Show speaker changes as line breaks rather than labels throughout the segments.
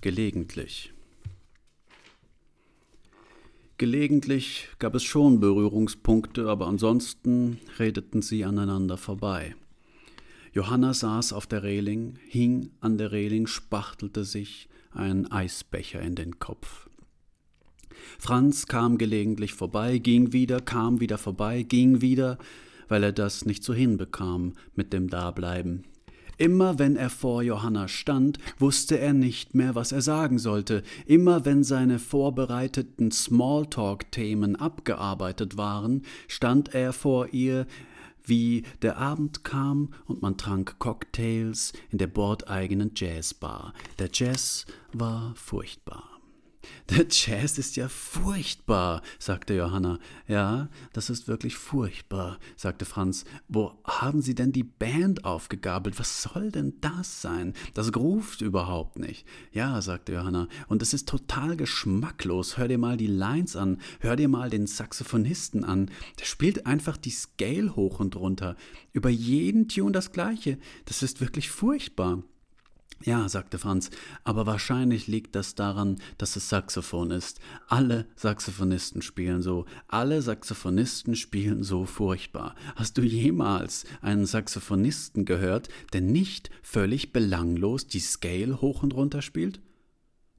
Gelegentlich. Gelegentlich gab es schon Berührungspunkte, aber ansonsten redeten sie aneinander vorbei. Johanna saß auf der Reling, hing an der Reling, spachtelte sich einen Eisbecher in den Kopf. Franz kam gelegentlich vorbei, ging wieder, kam wieder vorbei, ging wieder, weil er das nicht so hinbekam mit dem Dableiben. Immer wenn er vor Johanna stand, wusste er nicht mehr, was er sagen sollte. Immer wenn seine vorbereiteten Smalltalk-Themen abgearbeitet waren, stand er vor ihr, wie der Abend kam und man trank Cocktails in der bordeigenen Jazzbar. Der Jazz war furchtbar. Der Jazz ist ja furchtbar, sagte Johanna. Ja, das ist wirklich furchtbar, sagte Franz. Wo haben Sie denn die Band aufgegabelt? Was soll denn das sein? Das ruft überhaupt nicht. Ja, sagte Johanna, und es ist total geschmacklos. Hör dir mal die Lines an, hör dir mal den Saxophonisten an. Der spielt einfach die Scale hoch und runter. Über jeden Tune das gleiche. Das ist wirklich furchtbar. Ja, sagte Franz, aber wahrscheinlich liegt das daran, dass es Saxophon ist. Alle Saxophonisten spielen so, alle Saxophonisten spielen so furchtbar. Hast du jemals einen Saxophonisten gehört, der nicht völlig belanglos die Scale hoch und runter spielt?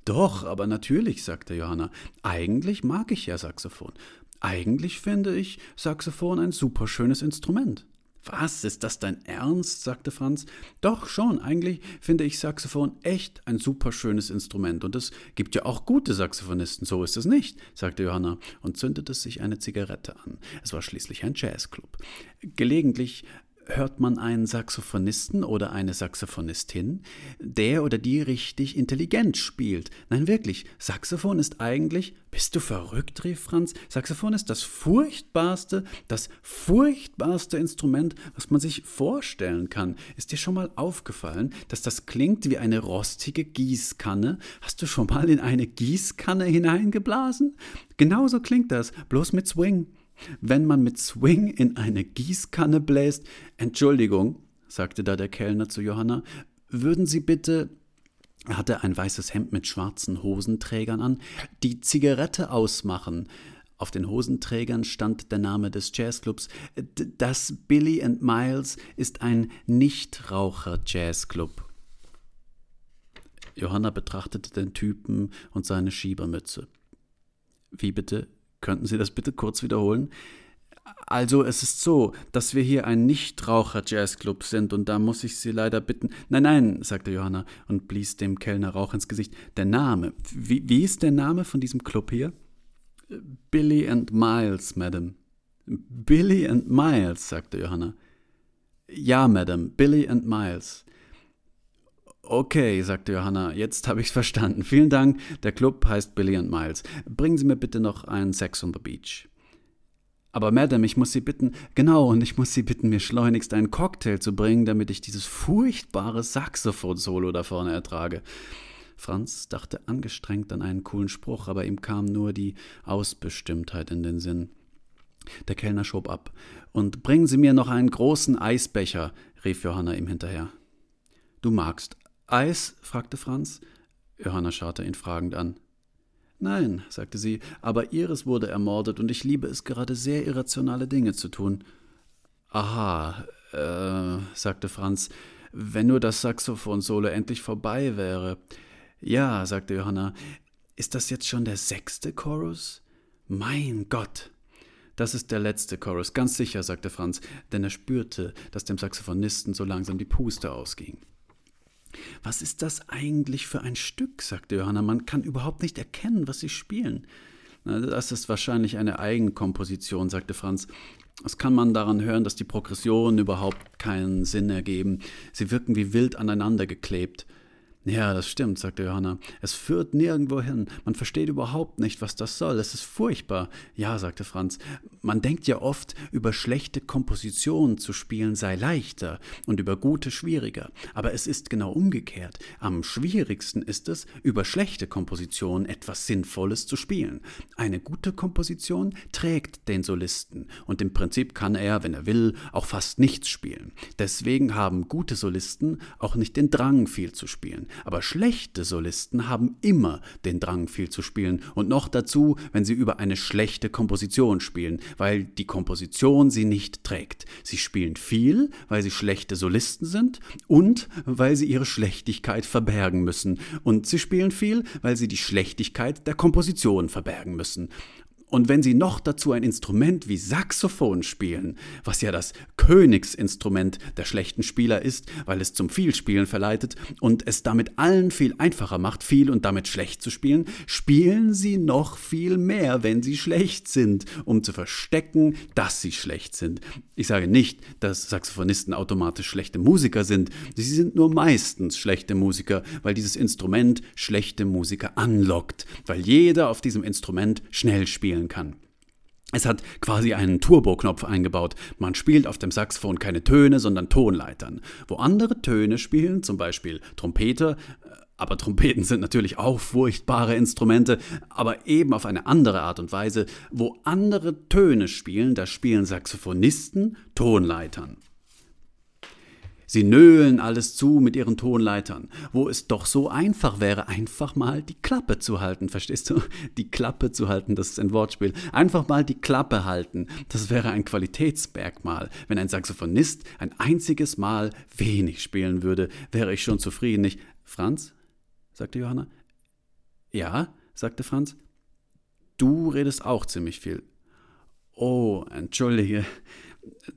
Doch, aber natürlich, sagte Johanna. Eigentlich mag ich ja Saxophon. Eigentlich finde ich Saxophon ein superschönes Instrument. Was, ist das dein Ernst? sagte Franz. Doch schon, eigentlich finde ich Saxophon echt ein super schönes Instrument. Und es gibt ja auch gute Saxophonisten, so ist es nicht, sagte Johanna und zündete sich eine Zigarette an. Es war schließlich ein Jazzclub. Gelegentlich hört man einen Saxophonisten oder eine Saxophonistin, der oder die richtig intelligent spielt. Nein, wirklich, Saxophon ist eigentlich, bist du verrückt, rief Franz, Saxophon ist das furchtbarste, das furchtbarste Instrument, was man sich vorstellen kann. Ist dir schon mal aufgefallen, dass das klingt wie eine rostige Gießkanne? Hast du schon mal in eine Gießkanne hineingeblasen? Genauso klingt das, bloß mit Swing. Wenn man mit Swing in eine Gießkanne bläst, Entschuldigung, sagte da der Kellner zu Johanna, würden Sie bitte er hatte ein weißes Hemd mit schwarzen Hosenträgern an, die Zigarette ausmachen. Auf den Hosenträgern stand der Name des Jazzclubs. Das Billy and Miles ist ein Nichtraucher-Jazzclub. Johanna betrachtete den Typen und seine Schiebermütze. Wie bitte? Könnten Sie das bitte kurz wiederholen? Also, es ist so, dass wir hier ein Nichtraucher-Jazzclub sind und da muss ich Sie leider bitten. Nein, nein, sagte Johanna und blies dem Kellner Rauch ins Gesicht. Der Name. Wie, wie ist der Name von diesem Club hier? Billy and Miles, Madam. Billy and Miles, sagte Johanna. Ja, Madam, Billy and Miles. Okay, sagte Johanna, jetzt habe ich's verstanden. Vielen Dank. Der Club heißt Billy and Miles. Bringen Sie mir bitte noch einen Sex on the Beach. Aber Madame, ich muss Sie bitten, genau, und ich muss Sie bitten, mir schleunigst einen Cocktail zu bringen, damit ich dieses furchtbare Saxophon-Solo da vorne ertrage. Franz dachte angestrengt an einen coolen Spruch, aber ihm kam nur die Ausbestimmtheit in den Sinn. Der Kellner schob ab. Und bringen Sie mir noch einen großen Eisbecher, rief Johanna ihm hinterher. Du magst Eis? fragte Franz. Johanna schaute ihn fragend an. Nein, sagte sie, aber Iris wurde ermordet und ich liebe es gerade sehr irrationale Dinge zu tun. Aha, äh, sagte Franz, wenn nur das Saxophon-Solo endlich vorbei wäre. Ja, sagte Johanna, ist das jetzt schon der sechste Chorus? Mein Gott! Das ist der letzte Chorus, ganz sicher, sagte Franz, denn er spürte, dass dem Saxophonisten so langsam die Puste ausging. Was ist das eigentlich für ein Stück? sagte Johanna. Man kann überhaupt nicht erkennen, was sie spielen. Das ist wahrscheinlich eine Eigenkomposition, sagte Franz. Das kann man daran hören, dass die Progressionen überhaupt keinen Sinn ergeben. Sie wirken wie wild aneinander geklebt. Ja, das stimmt, sagte Johanna. Es führt nirgendwo hin. Man versteht überhaupt nicht, was das soll. Es ist furchtbar. Ja, sagte Franz. Man denkt ja oft, über schlechte Kompositionen zu spielen sei leichter und über gute schwieriger. Aber es ist genau umgekehrt. Am schwierigsten ist es, über schlechte Kompositionen etwas Sinnvolles zu spielen. Eine gute Komposition trägt den Solisten und im Prinzip kann er, wenn er will, auch fast nichts spielen. Deswegen haben gute Solisten auch nicht den Drang, viel zu spielen. aber schlechte Solisten haben immer den Drang, viel zu spielen. Und noch dazu, wenn sie über eine schlechte Komposition spielen, weil die Komposition sie nicht trägt. Sie spielen viel, weil sie schlechte Solisten sind und weil sie ihre Schlechtigkeit verbergen müssen. Und sie spielen viel, weil sie die Schlechtigkeit der Komposition verbergen müssen. Und wenn sie noch dazu ein Instrument wie Saxophon spielen, was ja das Königsinstrument der schlechten Spieler ist, weil es zum Vielspielen verleitet und es damit allen viel einfacher macht, viel und damit schlecht zu spielen, spielen sie noch viel mehr, wenn sie schlecht sind, um zu verstecken, dass sie schlecht sind. Ich sage nicht, dass Saxophonisten automatisch schlechte Musiker sind, sie sind nur meistens schlechte Musiker, weil dieses Instrument schlechte Musiker anlockt, weil jeder auf diesem Instrument schnell spielen spielen kann. Es hat quasi einen Turbo-Knopf eingebaut. Man spielt auf dem Saxophon keine Töne, sondern Tonleitern. Wo andere Töne spielen, zum Beispiel Trompete, äh, aber Trompeten sind natürlich auch furchtbare Instrumente, aber eben auf eine andere Art und Weise. Wo andere Töne spielen, da spielen Saxophonisten Tonleitern. Sie nölen alles zu mit ihren Tonleitern, wo es doch so einfach wäre, einfach mal die Klappe zu halten, verstehst du? Die Klappe zu halten, das ist ein Wortspiel. Einfach mal die Klappe halten, das wäre ein Qualitätsmerkmal. Wenn ein Saxophonist ein einziges Mal wenig spielen würde, wäre ich schon zufrieden, nicht? Franz? sagte Johanna. Ja, sagte Franz. Du redest auch ziemlich viel. Oh, entschuldige.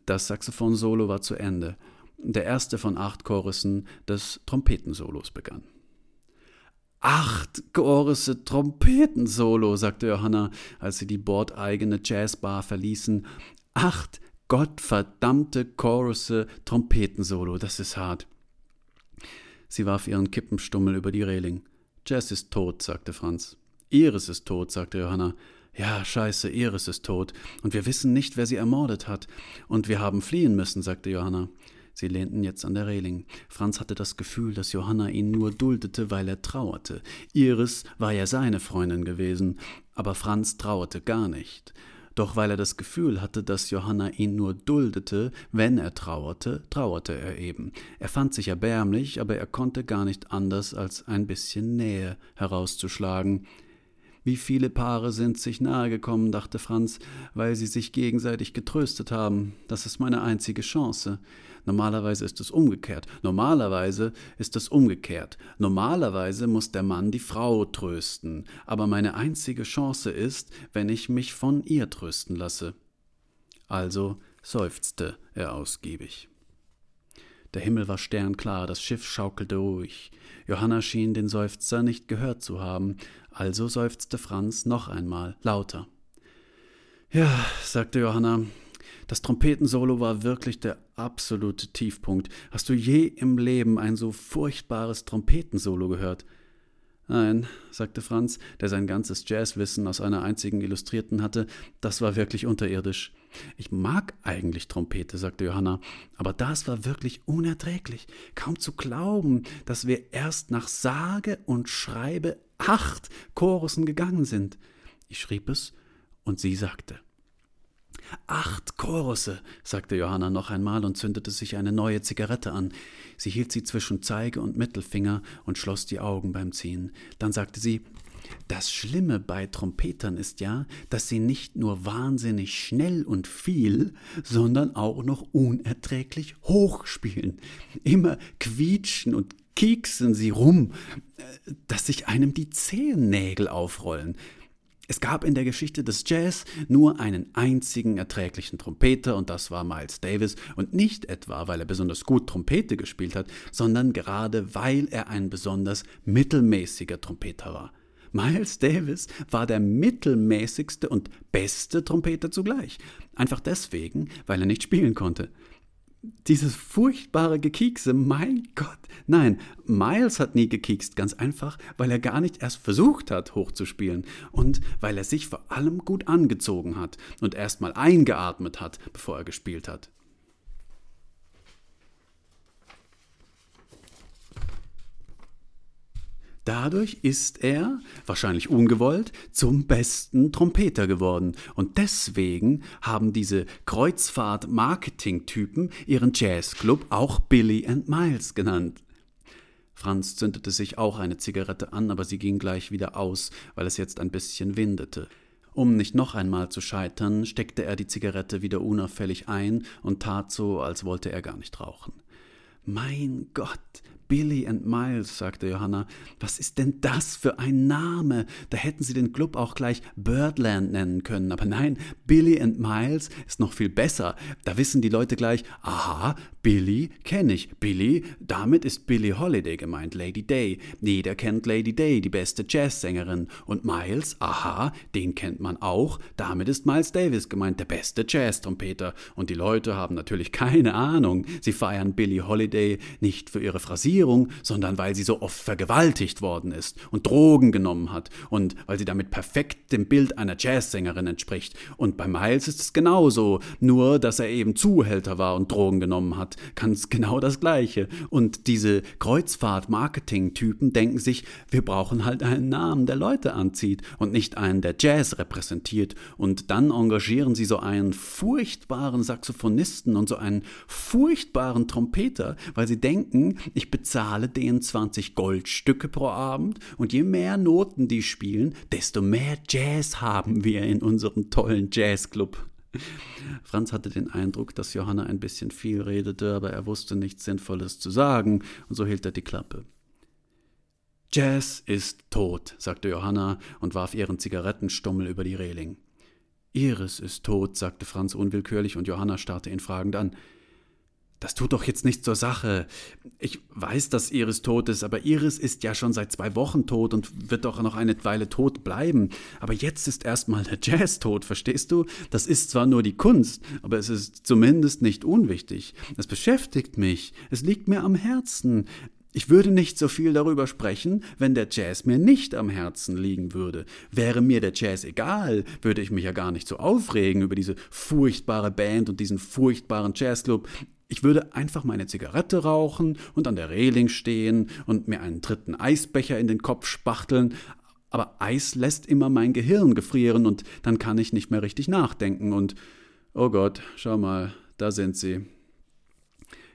Das Saxophon-Solo war zu Ende der erste von acht Chorussen des Trompetensolos begann. Acht Chorusse Trompetensolo, sagte Johanna, als sie die bordeigene Jazzbar verließen. Acht gottverdammte Chorusse Trompetensolo, das ist hart. Sie warf ihren Kippenstummel über die Reling. Jazz ist tot, sagte Franz. Iris ist tot, sagte Johanna. Ja, scheiße, Iris ist tot. Und wir wissen nicht, wer sie ermordet hat. Und wir haben fliehen müssen, sagte Johanna. Sie lehnten jetzt an der Reling. Franz hatte das Gefühl, dass Johanna ihn nur duldete, weil er trauerte. Iris war ja seine Freundin gewesen, aber Franz trauerte gar nicht. Doch weil er das Gefühl hatte, dass Johanna ihn nur duldete, wenn er trauerte, trauerte er eben. Er fand sich erbärmlich, aber er konnte gar nicht anders, als ein bisschen Nähe herauszuschlagen. Wie viele Paare sind sich nahegekommen, dachte Franz, weil sie sich gegenseitig getröstet haben. Das ist meine einzige Chance. Normalerweise ist es umgekehrt. Normalerweise ist es umgekehrt. Normalerweise muss der Mann die Frau trösten. Aber meine einzige Chance ist, wenn ich mich von ihr trösten lasse. Also seufzte er ausgiebig. Der Himmel war sternklar, das Schiff schaukelte ruhig. Johanna schien den Seufzer nicht gehört zu haben, also seufzte Franz noch einmal lauter. Ja, sagte Johanna, das Trompetensolo war wirklich der absolute Tiefpunkt. Hast du je im Leben ein so furchtbares Trompetensolo gehört? Nein, sagte Franz, der sein ganzes Jazzwissen aus einer einzigen Illustrierten hatte, das war wirklich unterirdisch. Ich mag eigentlich Trompete, sagte Johanna, aber das war wirklich unerträglich. Kaum zu glauben, dass wir erst nach sage und schreibe acht Chorussen gegangen sind. Ich schrieb es, und sie sagte. Acht Chorusse, sagte Johanna noch einmal und zündete sich eine neue Zigarette an. Sie hielt sie zwischen Zeige und Mittelfinger und schloss die Augen beim Ziehen. Dann sagte sie Das Schlimme bei Trompetern ist ja, dass sie nicht nur wahnsinnig schnell und viel, sondern auch noch unerträglich hoch spielen. Immer quietschen und kieksen sie rum, äh, dass sich einem die Zehennägel aufrollen. Es gab in der Geschichte des Jazz nur einen einzigen erträglichen Trompeter und das war Miles Davis und nicht etwa, weil er besonders gut Trompete gespielt hat, sondern gerade weil er ein besonders mittelmäßiger Trompeter war. Miles Davis war der mittelmäßigste und beste Trompeter zugleich. Einfach deswegen, weil er nicht spielen konnte dieses furchtbare Gekiekse, mein Gott. Nein, Miles hat nie gekiekst, ganz einfach, weil er gar nicht erst versucht hat, hochzuspielen und weil er sich vor allem gut angezogen hat und erst mal eingeatmet hat, bevor er gespielt hat. Dadurch ist er, wahrscheinlich ungewollt, zum besten Trompeter geworden. Und deswegen haben diese Kreuzfahrt-Marketing-Typen ihren Jazzclub auch Billy and Miles genannt. Franz zündete sich auch eine Zigarette an, aber sie ging gleich wieder aus, weil es jetzt ein bisschen windete. Um nicht noch einmal zu scheitern, steckte er die Zigarette wieder unauffällig ein und tat so, als wollte er gar nicht rauchen. Mein Gott, Billy and Miles, sagte Johanna. Was ist denn das für ein Name? Da hätten Sie den Club auch gleich Birdland nennen können. Aber nein, Billy and Miles ist noch viel besser. Da wissen die Leute gleich, aha, Billy kenne ich. Billy, damit ist Billie Holiday gemeint, Lady Day. Jeder kennt Lady Day, die beste Jazzsängerin. Und Miles, aha, den kennt man auch. Damit ist Miles Davis gemeint, der beste Jazztrompeter. Und die Leute haben natürlich keine Ahnung. Sie feiern Billie Holiday nicht für ihre Phrasierung, Regierung, sondern weil sie so oft vergewaltigt worden ist und Drogen genommen hat und weil sie damit perfekt dem Bild einer Jazzsängerin entspricht. Und bei Miles ist es genauso, nur dass er eben Zuhälter war und Drogen genommen hat, ganz genau das Gleiche. Und diese Kreuzfahrt-Marketing-Typen denken sich, wir brauchen halt einen Namen, der Leute anzieht und nicht einen, der Jazz repräsentiert. Und dann engagieren sie so einen furchtbaren Saxophonisten und so einen furchtbaren Trompeter, weil sie denken, ich bezahle zahle denen 20 Goldstücke pro Abend und je mehr Noten die spielen, desto mehr Jazz haben wir in unserem tollen Jazzclub. Franz hatte den Eindruck, dass Johanna ein bisschen viel redete, aber er wusste nichts Sinnvolles zu sagen, und so hielt er die Klappe. Jazz ist tot, sagte Johanna und warf ihren Zigarettenstummel über die Reling. Iris ist tot, sagte Franz unwillkürlich, und Johanna starrte ihn fragend an. Das tut doch jetzt nichts zur Sache. Ich weiß, dass Iris tot ist, aber Iris ist ja schon seit zwei Wochen tot und wird doch noch eine Weile tot bleiben. Aber jetzt ist erstmal der Jazz tot, verstehst du? Das ist zwar nur die Kunst, aber es ist zumindest nicht unwichtig. Es beschäftigt mich. Es liegt mir am Herzen. Ich würde nicht so viel darüber sprechen, wenn der Jazz mir nicht am Herzen liegen würde. Wäre mir der Jazz egal, würde ich mich ja gar nicht so aufregen über diese furchtbare Band und diesen furchtbaren Jazzclub. Ich würde einfach meine Zigarette rauchen und an der Reling stehen und mir einen dritten Eisbecher in den Kopf spachteln, aber Eis lässt immer mein Gehirn gefrieren und dann kann ich nicht mehr richtig nachdenken und oh Gott, schau mal, da sind sie.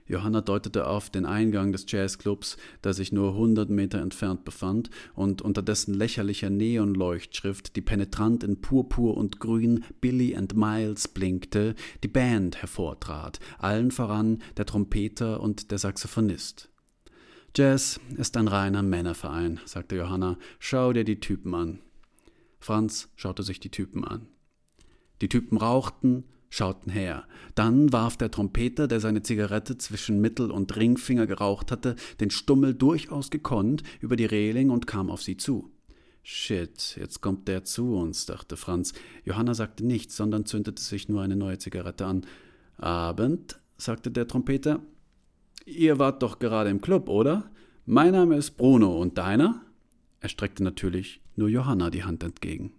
Johanna deutete auf den Eingang des Jazzclubs, der sich nur hundert Meter entfernt befand und unter dessen lächerlicher Neonleuchtschrift, die penetrant in Purpur und Grün Billy and Miles blinkte, die Band hervortrat, allen voran der Trompeter und der Saxophonist. Jazz ist ein reiner Männerverein, sagte Johanna. Schau dir die Typen an. Franz schaute sich die Typen an. Die Typen rauchten, schauten her. Dann warf der Trompeter, der seine Zigarette zwischen Mittel- und Ringfinger geraucht hatte, den Stummel durchaus gekonnt über die Reling und kam auf sie zu. Shit, jetzt kommt der zu uns, dachte Franz. Johanna sagte nichts, sondern zündete sich nur eine neue Zigarette an. Abend, sagte der Trompeter. Ihr wart doch gerade im Club, oder? Mein Name ist Bruno und deiner? Er streckte natürlich nur Johanna die Hand entgegen.